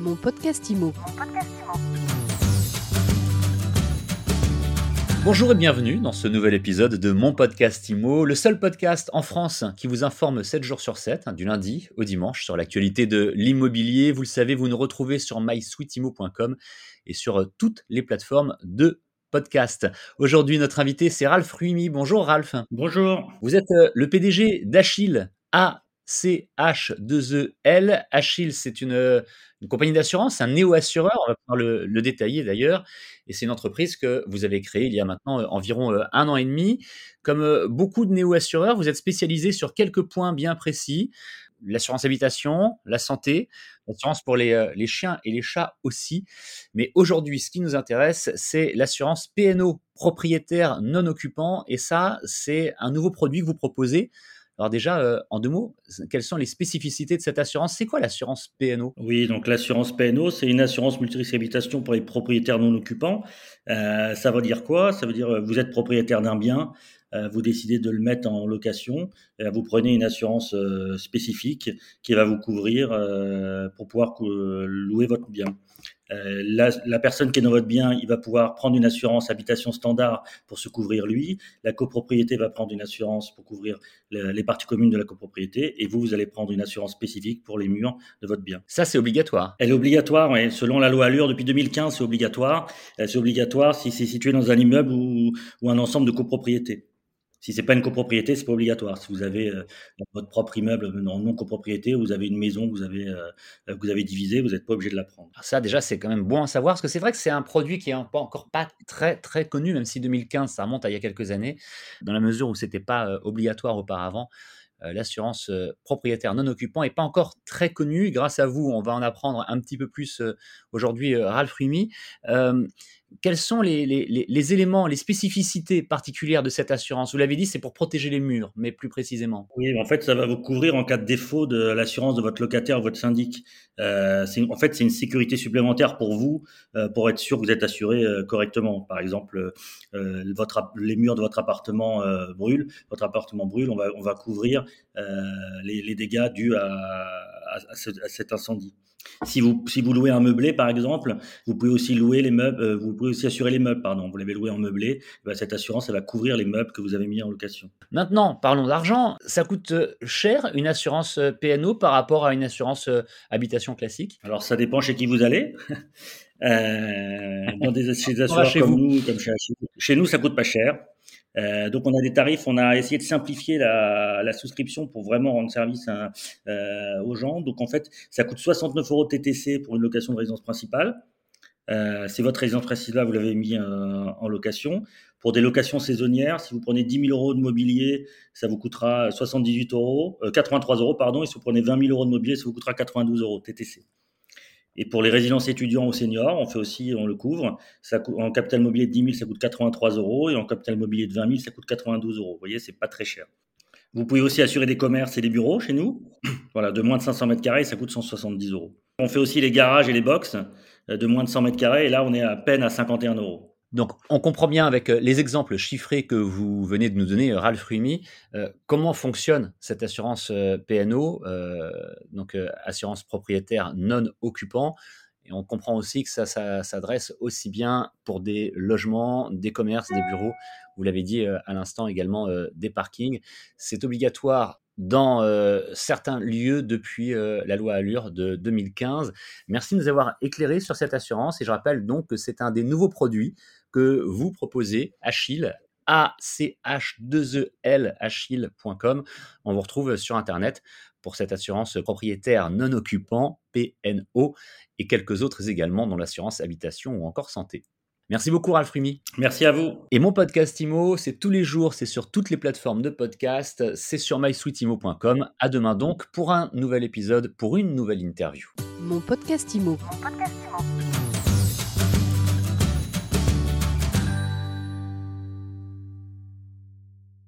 Mon podcast IMO. Bonjour et bienvenue dans ce nouvel épisode de mon podcast IMO, le seul podcast en France qui vous informe 7 jours sur 7, hein, du lundi au dimanche, sur l'actualité de l'immobilier. Vous le savez, vous nous retrouvez sur mysweetimo.com et sur toutes les plateformes de podcast. Aujourd'hui, notre invité, c'est Ralph Ruimi. Bonjour Ralph. Bonjour. Vous êtes euh, le PDG d'Achille, A-C-H-2-E-L. Achille, c'est une, compagnie d'assurance, un néo-assureur, on va pouvoir le, le détailler d'ailleurs. Et c'est une entreprise que vous avez créée il y a maintenant euh, environ euh, un an et demi. Comme euh, beaucoup de néo-assureurs, vous êtes spécialisé sur quelques points bien précis. L'assurance habitation, la santé, l'assurance pour les, les chiens et les chats aussi. Mais aujourd'hui, ce qui nous intéresse, c'est l'assurance PNO, propriétaire non occupant. Et ça, c'est un nouveau produit que vous proposez. Alors déjà, euh, en deux mots, quelles sont les spécificités de cette assurance? C'est quoi l'assurance PNO Oui, donc l'assurance PNO, c'est une assurance multirisque habitation pour les propriétaires non occupants. Euh, ça veut dire quoi? Ça veut dire euh, vous êtes propriétaire d'un bien, vous décidez de le mettre en location, vous prenez une assurance spécifique qui va vous couvrir pour pouvoir louer votre bien. Euh, la, la personne qui est dans votre bien, il va pouvoir prendre une assurance habitation standard pour se couvrir lui. La copropriété va prendre une assurance pour couvrir le- les parties communes de la copropriété. Et vous, vous allez prendre une assurance spécifique pour les murs de votre bien. Ça, c'est obligatoire. Elle est obligatoire, ouais. selon la loi Allure, depuis 2015, c'est obligatoire. Euh, C'est obligatoire si c'est situé dans un immeuble ou, ou un ensemble de copropriétés. Si c'est pas une copropriété, c'est pas obligatoire. Si vous avez euh, votre propre immeuble en non copropriété, ou vous avez une maison que vous avez, euh, vous avez divisée, vous n'êtes pas obligé de la prendre. Alors ça, déjà, c'est quand même bon à savoir, parce que c'est vrai que c'est un produit qui est encore pas très très connu, même si 2015, ça remonte à il y a quelques années, dans la mesure où c'était pas euh, obligatoire auparavant. Euh, L'assurance euh, propriétaire non occupant est pas encore très connue. Grâce à vous, on va en apprendre un petit peu plus euh, aujourd'hui, Ralph Rumi. Quels sont les, éléments, les spécificités particulières de cette assurance? Vous l'avez dit, c'est pour protéger les murs, mais plus précisément. Oui, en fait, ça va vous couvrir en cas de défaut de l'assurance de votre locataire ou votre syndic. En fait, c'est une sécurité supplémentaire pour vous, pour être sûr que vous êtes assuré correctement. Par exemple, les murs de votre appartement brûlent, votre appartement brûle, on va, on va couvrir les, les dégâts dus à, à, à ce- à cet incendie. Si vous, si vous louez un meublé, par exemple, vous pouvez aussi louer les meubles, euh, vous pouvez aussi assurer les meubles, pardon. Vous l'avez loué en meublé, eh ben, cette assurance, elle va couvrir les meubles que vous avez mis en location. Maintenant, parlons d'argent. Ça coûte euh, cher une assurance euh, PNO par rapport à une assurance euh, habitation classique? Alors, ça dépend chez qui vous allez. Euh, dans des, chez des On va assureurs chez comme vous. nous, comme chez. Chez nous, ça coûte pas cher. Euh, donc, on a des tarifs. On a essayé de simplifier la, la souscription pour vraiment rendre service à- euh, aux gens. Donc, en fait, ça coûte 69 euros TTC pour une location de résidence principale. Euh, c'est votre résidence principale, vous l'avez mis euh, en location. Pour des locations saisonnières, si vous prenez 10 000 euros de mobilier, ça vous coûtera 78 euros, euh, 83 euros, pardon. Et si vous prenez 20 000 euros de mobilier, ça vous coûtera 92 euros TTC. Et pour les résidences étudiants ou seniors, on fait aussi, on le couvre. En capital mobilier de 10 000, ça coûte 83 euros. Et en capital mobilier de 20 000, ça coûte 92 euros. Vous voyez, c'est pas très cher. Vous pouvez aussi assurer des commerces et des bureaux chez nous. Voilà, de moins de 500 mètres carrés, ça coûte 170 euros. On fait aussi les garages et les box euh, de moins de 100 mètres carrés. Et là, on est à peine à 51 euros. Donc, on comprend bien avec euh, les exemples chiffrés que vous venez de nous donner, euh, Ralph Rumi, comment fonctionne cette assurance PNO, donc assurance propriétaire non occupant. Et on comprend aussi que ça, s'adresse aussi bien pour des logements, des commerces, des bureaux. Vous l'avez dit euh, à l'instant également, euh, des parkings. C'est obligatoire dans euh, certains lieux depuis la loi Allure de 2015. Merci de nous avoir éclairé sur cette assurance et je rappelle donc que c'est un des nouveaux produits que vous proposez, Achille, A-C-H-2-E-L, achille.com. On vous retrouve sur Internet pour cette assurance propriétaire non occupant, PNO, et quelques autres également dans l'assurance habitation ou encore santé. Merci beaucoup, Ralph Rumi. Merci à vous. Et mon podcast IMO, c'est tous les jours, c'est sur toutes les plateformes de podcast, c'est sur mysweetimo.com. À demain donc pour un nouvel épisode, pour une nouvelle interview. Mon podcast IMO. Mon podcast